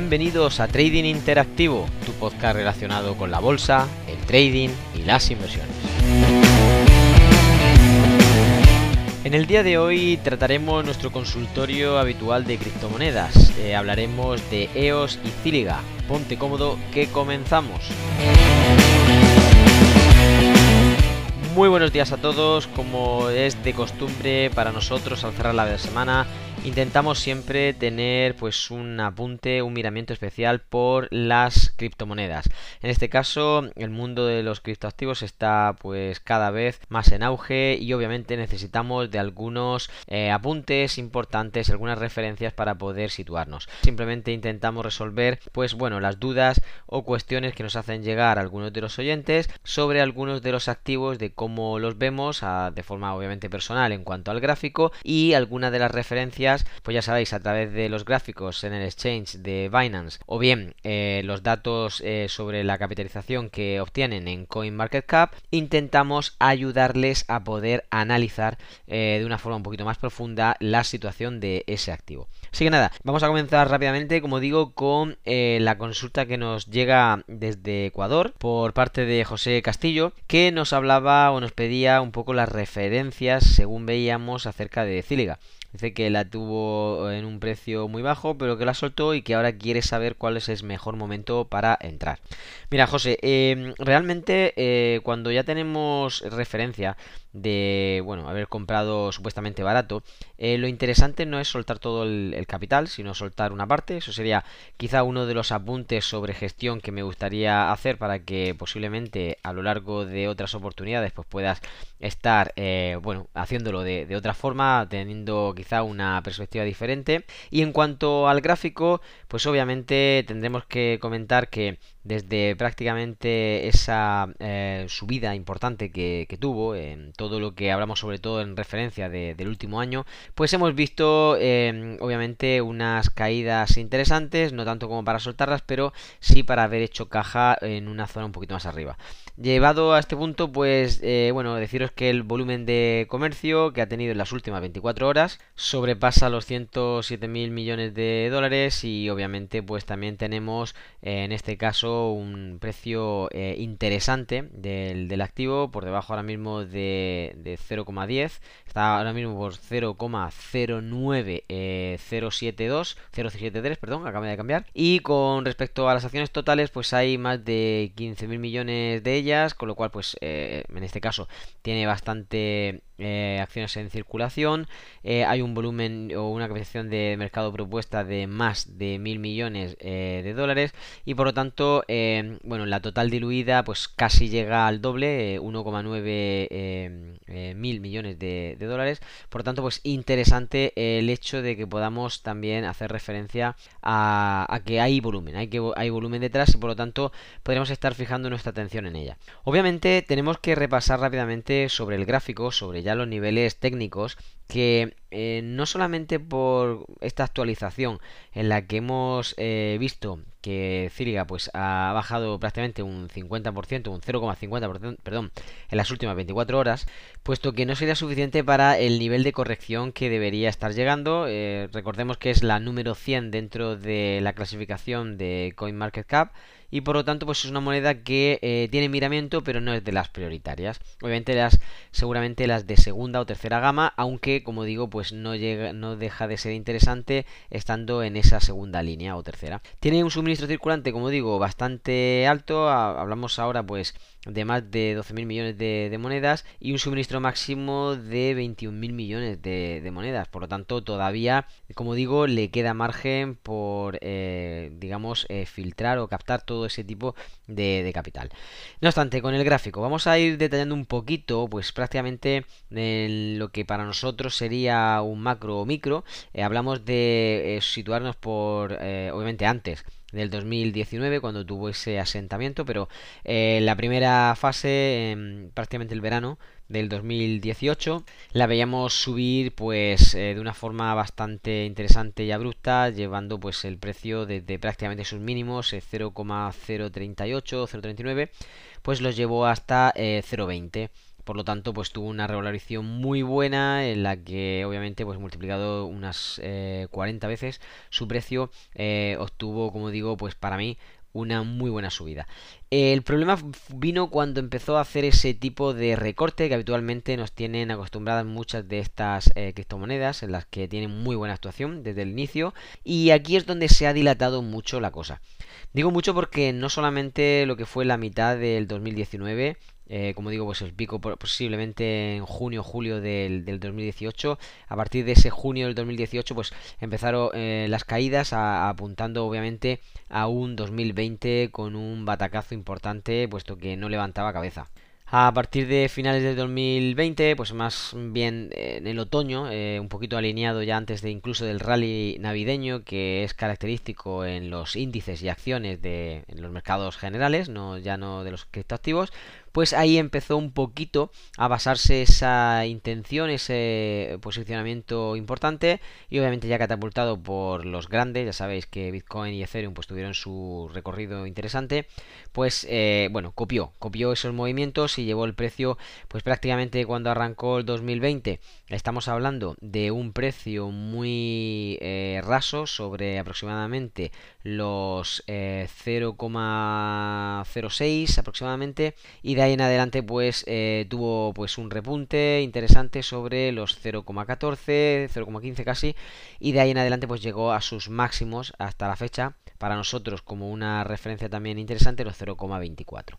bienvenidos a Trading Interactivo, tu podcast relacionado con la bolsa, el trading y las inversiones. En el día de hoy trataremos nuestro consultorio habitual de criptomonedas. Eh, hablaremos de EOS y Ciliga. Ponte cómodo que comenzamos. Muy buenos días a todos, como es de costumbre para nosotros al cerrar la semana, intentamos siempre tener pues un apunte, un miramiento especial por las criptomonedas. En este caso, el mundo de los criptoactivos está pues cada vez más en auge y obviamente necesitamos de algunos eh, apuntes importantes, algunas referencias para poder situarnos. Simplemente intentamos resolver pues bueno, las dudas o cuestiones que nos hacen llegar algunos de los oyentes sobre algunos de los activos de cómo los vemos de forma obviamente personal en cuanto al gráfico y algunas de las referencias pues ya sabéis, a través de los gráficos en el exchange de Binance o bien eh, los datos eh, sobre la capitalización que obtienen en CoinMarketCap, intentamos ayudarles a poder analizar eh, de una forma un poquito más profunda la situación de ese activo. Así que nada, vamos a comenzar rápidamente, como digo, con la consulta que nos llega desde Ecuador por parte de José Castillo, que nos hablaba o nos pedía un poco las referencias, según veíamos, acerca de Ciliga. Dice que la tuvo en un precio muy bajo, pero que la soltó y que ahora quiere saber cuál es el mejor momento para entrar. Mira, José, eh, realmente eh, cuando ya tenemos referencia de, bueno, haber comprado supuestamente barato, eh, lo interesante no es soltar todo el, capital, sino soltar una parte. Eso sería quizá uno de los apuntes sobre gestión que me gustaría hacer para que posiblemente a lo largo de otras oportunidades pues puedas estar, eh, bueno, haciéndolo de, de otra forma, teniendo quizá una perspectiva diferente. Y en cuanto al gráfico, pues obviamente tendremos que comentar que desde prácticamente esa eh, subida importante que, tuvo, en todo lo que hablamos sobre todo en referencia del último año, pues hemos visto em, obviamente unas caídas interesantes, no tanto como para soltarlas, pero sí para haber hecho caja en una zona un poquito más arriba. Llevado a este punto, pues eh, bueno, deciros que el volumen de comercio que ha tenido en las últimas 24 horas sobrepasa los 107 mil millones de dólares y obviamente pues también tenemos en este caso un precio eh, interesante del, del, activo por debajo ahora mismo de, de 0,10 está ahora mismo por 0,09072 073 perdón acaba de cambiar. Y con respecto a las acciones totales pues hay más de 15 mil millones de ellas con lo cual pues eh, en este caso tiene bastante eh, acciones en circulación, eh, hay un volumen o una capitalización de mercado propuesta de más de mil millones eh, de dólares. Y por lo tanto, bueno, la total diluida pues casi llega al doble, 1,9 mil millones de, dólares, por lo tanto pues interesante el hecho de que podamos también hacer referencia a, que hay volumen, hay que hay volumen detrás y por lo tanto podríamos estar fijando nuestra atención en ella. Obviamente tenemos que repasar rápidamente sobre el gráfico, sobre ya los niveles técnicos que eh, no solamente por esta actualización en la que hemos eh, visto que Ciriga pues ha bajado prácticamente un 50%, un 0,50%, perdón, en las últimas 24 horas, puesto que no sería suficiente para el nivel de corrección que debería estar llegando. Eh, recordemos que es la número 100 dentro de la clasificación de CoinMarketCap y por lo tanto pues es una moneda que tiene miramiento pero no es de las prioritarias obviamente las seguramente las de segunda o tercera gama aunque como digo pues no llega no deja de ser interesante estando en esa segunda línea o tercera. Tiene un suministro circulante como digo bastante alto. Hablamos ahora pues de más de 12.000 millones de, monedas y un suministro máximo de 21.000 millones de, monedas. Por lo tanto, todavía, como digo, le queda margen por, eh, digamos, eh, filtrar o captar todo ese tipo de, capital. No obstante, con el gráfico vamos a ir detallando un poquito, pues prácticamente lo que para nosotros sería un macro o micro. Eh, hablamos de situarnos por, obviamente antes del 2019 cuando tuvo ese asentamiento, pero eh, la primera fase, prácticamente el verano del 2018, la veíamos subir pues eh, de una forma bastante interesante y abrupta, llevando pues el precio desde prácticamente sus mínimos, 0,038, eh, 0,39, pues los llevó hasta 0,20. Por lo tanto pues tuvo una revalorización muy buena en la que obviamente pues multiplicado unas 40 veces su precio obtuvo como digo pues para mí una muy buena subida. El problema vino cuando empezó a hacer ese tipo de recorte que habitualmente nos tienen acostumbradas muchas de estas eh, criptomonedas en las que tienen muy buena actuación desde el inicio y aquí es donde se ha dilatado mucho la cosa. Digo mucho porque no solamente lo que fue la mitad del 2019 eh, como digo, pues el pico posiblemente en junio, julio del, 2018. A partir de ese junio del 2018, pues empezaron eh, las caídas apuntando obviamente a un 2020 con un batacazo importante, puesto que no levantaba cabeza. A partir de finales de 2020, pues más bien en el otoño, eh, un poquito alineado ya antes de incluso del rally navideño, que es característico en los índices y acciones de los mercados generales, no ya no de los criptoactivos, pues ahí empezó un poquito a basarse esa intención, ese posicionamiento importante y obviamente ya catapultado por los grandes, ya sabéis que Bitcoin y Ethereum pues tuvieron su recorrido interesante, pues eh, bueno, copió, copió esos movimientos y llevó el precio pues prácticamente cuando arrancó el 2020 estamos hablando de un precio muy eh, raso sobre aproximadamente los 0,06 eh, aproximadamente y de ahí en adelante pues eh, tuvo pues un repunte interesante sobre los 0,14 0,15 casi y de ahí en adelante pues llegó a sus máximos hasta la fecha para nosotros como una referencia también interesante los 0,24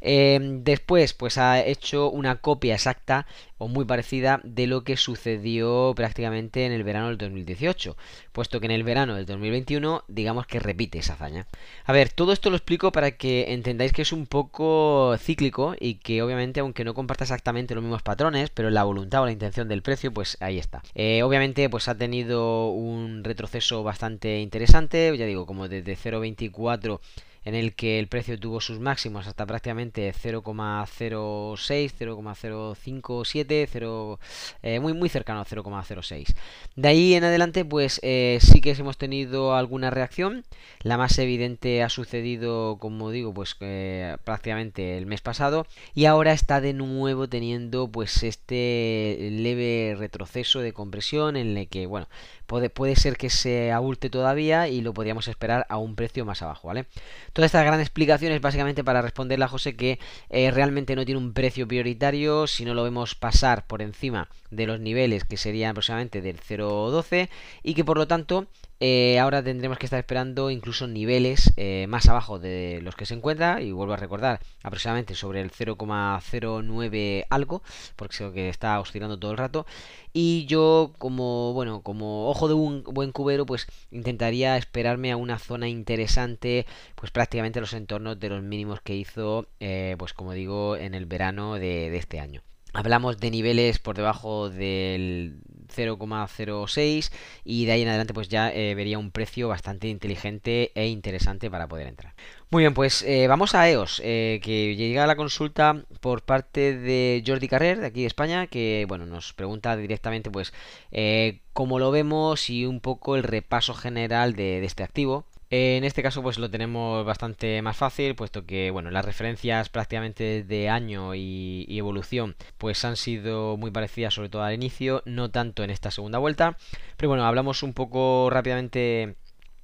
em, después pues ha hecho una copia exacta o muy parecida de lo que sucedió prácticamente en el verano del 2018 puesto que en el verano del 2021 digamos que repite esa hazaña. A ver todo esto lo explico para que entendáis que es un poco cíclico y que obviamente aunque no comparta exactamente los mismos patrones pero la voluntad o la intención del precio pues ahí está. Eh, obviamente pues ha tenido un retroceso bastante interesante ya digo como de de 0.24 en el que el precio tuvo sus máximos hasta prácticamente 0,06, 0,057, 0, eh, muy muy cercano a 0,06. De ahí en adelante pues eh, sí que hemos tenido alguna reacción, la más evidente ha sucedido como digo pues eh, prácticamente el mes pasado y ahora está de nuevo teniendo pues este leve retroceso de compresión en el que bueno puede, puede ser que se abulte todavía y lo podríamos esperar a un precio más abajo, ¿vale? Toda esta gran explicación es básicamente para responderle a José que eh, realmente no tiene un precio prioritario si no lo vemos pasar por encima de los niveles que serían aproximadamente del 0.12 y que por lo tanto eh, ahora tendremos que estar esperando incluso niveles eh, más abajo de los que se encuentra. Y vuelvo a recordar aproximadamente sobre el 0,09 algo porque creo que está oscilando todo el rato. Y yo como bueno como ojo de un buen cubero pues intentaría esperarme a una zona interesante pues prácticamente los entornos de los mínimos que hizo eh, pues como digo en el verano de este año. Hablamos de niveles por debajo del 0,06 y de ahí en adelante pues ya eh, vería un precio bastante inteligente e interesante para poder entrar. Muy bien, pues eh, vamos a EOS, eh, que llega la consulta por parte de Jordi Carrer, de aquí de España, que bueno, nos pregunta directamente pues cómo lo vemos y un poco el repaso general de este activo. En este caso pues lo tenemos bastante más fácil, puesto que bueno, las referencias prácticamente de año y, evolución pues han sido muy parecidas sobre todo al inicio, no tanto en esta segunda vuelta. Pero bueno, hablamos un poco rápidamente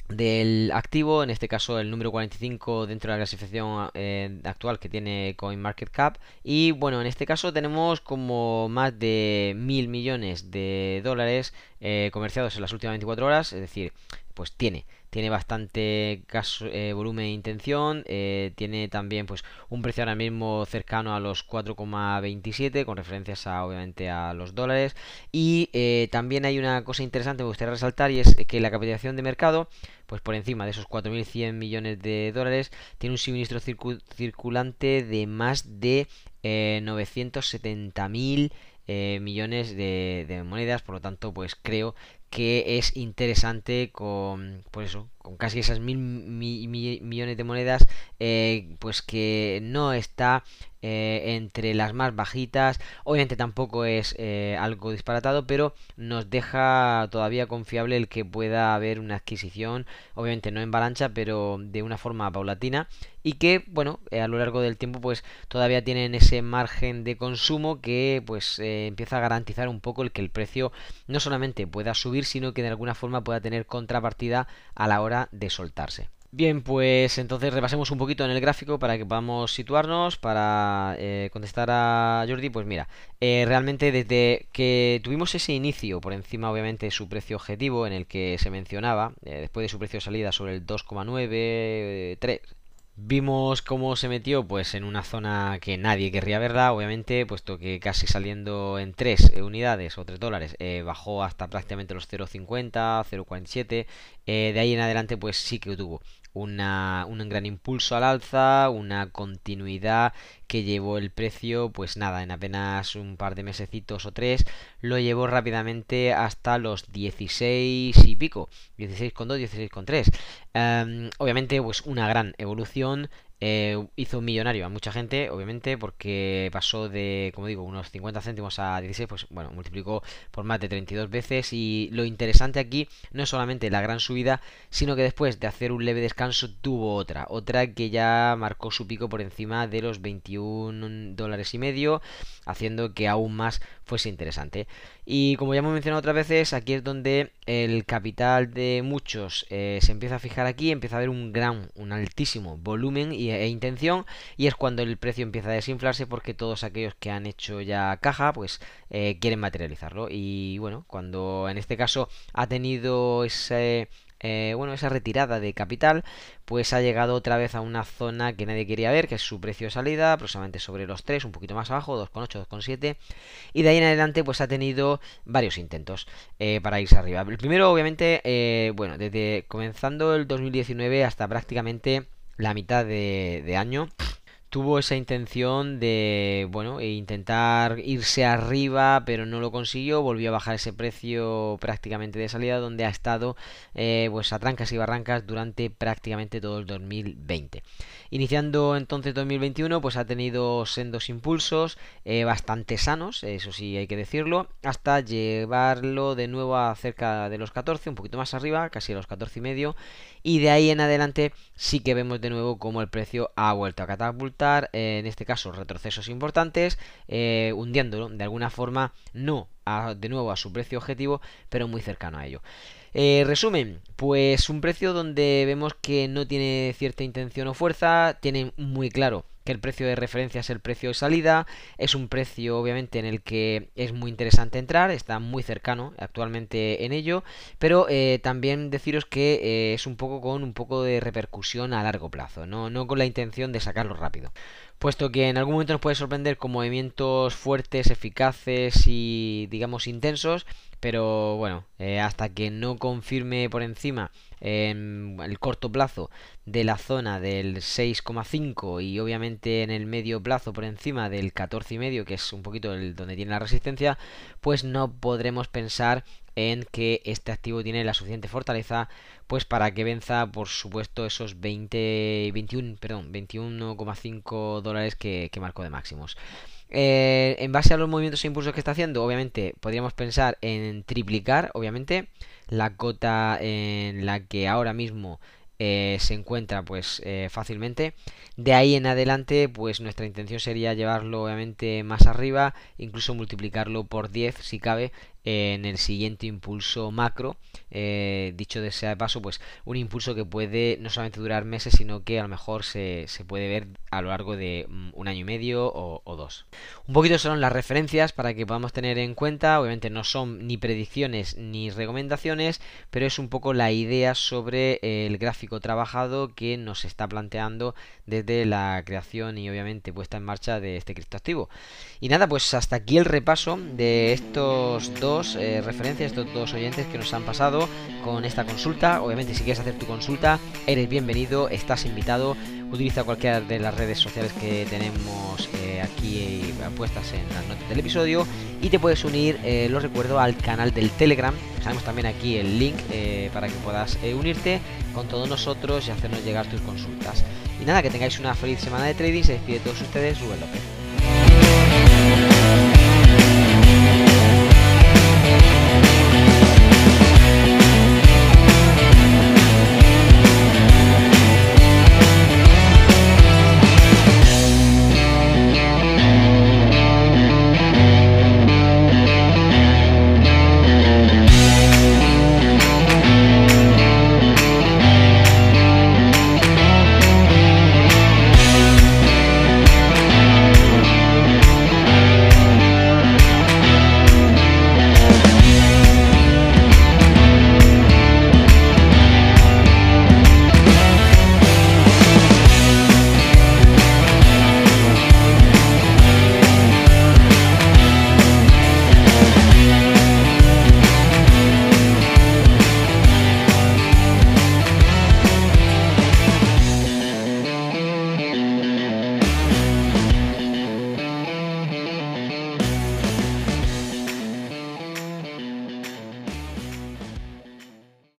del activo, en este caso el número 45 dentro de la clasificación eh, actual que tiene CoinMarketCap y bueno, en este caso tenemos como más de mil millones de dólares eh, comerciados en las últimas 24 horas, es decir, pues tiene tiene bastante eh, volumen e intención, eh, tiene también pues un precio ahora mismo cercano a los 4,27 con referencias a obviamente a los dólares. Y eh, también hay una cosa interesante que me gustaría resaltar y es que la capitalización de mercado pues por encima de esos 4.100 millones de dólares tiene un suministro circulante de más de 970.000 millones de, de, monedas. Por lo tanto pues creo que es interesante con, por eso, con casi esas mil millones de monedas, eh, pues que no está eh, entre las más bajitas. Obviamente tampoco es eh, algo disparatado, pero nos deja todavía confiable el que pueda haber una adquisición, obviamente no en balancha, pero de una forma paulatina y que, bueno, a lo largo del tiempo pues todavía tienen ese margen de consumo que pues empieza a garantizar un poco el que el precio no solamente pueda subir, sino que de alguna forma pueda tener contrapartida a la hora de soltarse. Bien, pues entonces repasemos un poquito en el gráfico para que podamos situarnos, para eh, contestar a Jordi, pues mira, eh, realmente desde que tuvimos ese inicio, por encima obviamente de su precio objetivo en el que se mencionaba, eh, después de su precio de salida sobre el 2,9, 3, Vimos cómo se metió pues en una zona que nadie querría verla, obviamente, puesto que casi saliendo en 3 unidades o 3 dólares bajó hasta prácticamente los 0.50, 0.47. de ahí en adelante pues sí que tuvo una, un gran impulso al alza, una continuidad que llevó el precio, pues nada, en apenas un par de mesecitos o tres, lo llevó rápidamente hasta los 16 y pico, 16,2, 16,3. Um, obviamente, pues una gran evolución, eh, hizo un millonario a mucha gente, obviamente, porque pasó de, como digo, unos 50 céntimos a 16, pues bueno, multiplicó por más de 32 veces. Y lo interesante aquí no es solamente la gran subida, sino que después de hacer un leve descanso tuvo otra, otra que ya marcó su pico por encima de los 21 dólares y medio, haciendo que aún más fuese interesante. Y como ya hemos mencionado otras veces, aquí es donde el capital de muchos eh, se empieza a fijar aquí, empieza a haber un gran, un altísimo volumen e intención, y es cuando el precio empieza a desinflarse porque todos aquellos que han hecho ya caja, pues eh, quieren materializarlo. Y bueno, cuando en este caso ha tenido ese eh, bueno, esa retirada de capital, pues ha llegado otra vez a una zona que nadie quería ver, que es su precio de salida, aproximadamente sobre los 3, un poquito más abajo, 2,8, 2,7, y de ahí en adelante pues ha tenido varios intentos eh, para irse arriba. El primero, obviamente, eh, bueno, desde comenzando el 2019 hasta prácticamente la mitad de año, tuvo esa intención de, bueno, e intentar irse arriba, pero no lo consiguió, volvió a bajar ese precio prácticamente de salida, donde ha estado eh, pues a trancas y barrancas durante prácticamente todo el 2020. Iniciando entonces 2021, pues ha tenido sendos impulsos eh, bastante sanos, eso sí hay que decirlo, hasta llevarlo de nuevo a cerca de los 14, un poquito más arriba, casi a los 14 y medio, y de ahí en adelante sí que vemos de nuevo como el precio ha vuelto a catapultar, eh, en este caso retrocesos importantes, eh, hundiéndolo de alguna forma, no de nuevo a su precio objetivo, pero muy cercano a ello. Eh, resumen, pues un precio donde vemos que no tiene cierta intención o fuerza, tiene muy claro que el precio de referencia es el precio de salida, es un precio obviamente en el que es muy interesante entrar, está muy cercano actualmente en ello, pero eh, también deciros que eh, es un poco con un poco de repercusión a largo plazo, no, no con la intención de sacarlo rápido. Puesto que en algún momento nos puede sorprender con movimientos fuertes, eficaces y digamos intensos, pero bueno, eh, hasta que no confirme por encima en el corto plazo de la zona del 6,5 y obviamente en el medio plazo por encima del 14,5 que es un poquito el donde tiene la resistencia pues no podremos pensar en que este activo tiene la suficiente fortaleza pues para que venza por supuesto esos 20 21 perdón 21,5 dólares que, que marcó de máximos eh, en base a los movimientos e impulsos que está haciendo, obviamente podríamos pensar en triplicar, obviamente, la cota en la que ahora mismo eh, se encuentra pues eh, fácilmente. De ahí en adelante pues nuestra intención sería llevarlo obviamente más arriba incluso multiplicarlo por 10 si cabe en el siguiente impulso macro. Eh, dicho de ese paso, pues un impulso que puede no solamente durar meses, sino que a lo mejor se, puede ver a lo largo de mm, un año y medio o, dos. Un poquito son las referencias para que podamos tener en cuenta. Obviamente no son ni predicciones ni recomendaciones, pero es un poco la idea sobre el gráfico trabajado que nos está planteando desde la creación y obviamente puesta en marcha de este criptoactivo. Y nada, pues hasta aquí el repaso de estos dos eh, referencias, estos dos oyentes que nos han pasado con esta consulta. Obviamente, si quieres hacer tu consulta, eres bienvenido, estás invitado. Utiliza cualquiera de las redes sociales que tenemos eh, aquí puestas en las notas del episodio y te puedes unir, eh, lo recuerdo, al canal del Telegram. Dejamos también aquí el link eh, para que puedas eh, unirte con todos nosotros y hacernos llegar tus consultas. Y nada, que tengáis una feliz semana de trading. Se despide de todos ustedes, Rubén López.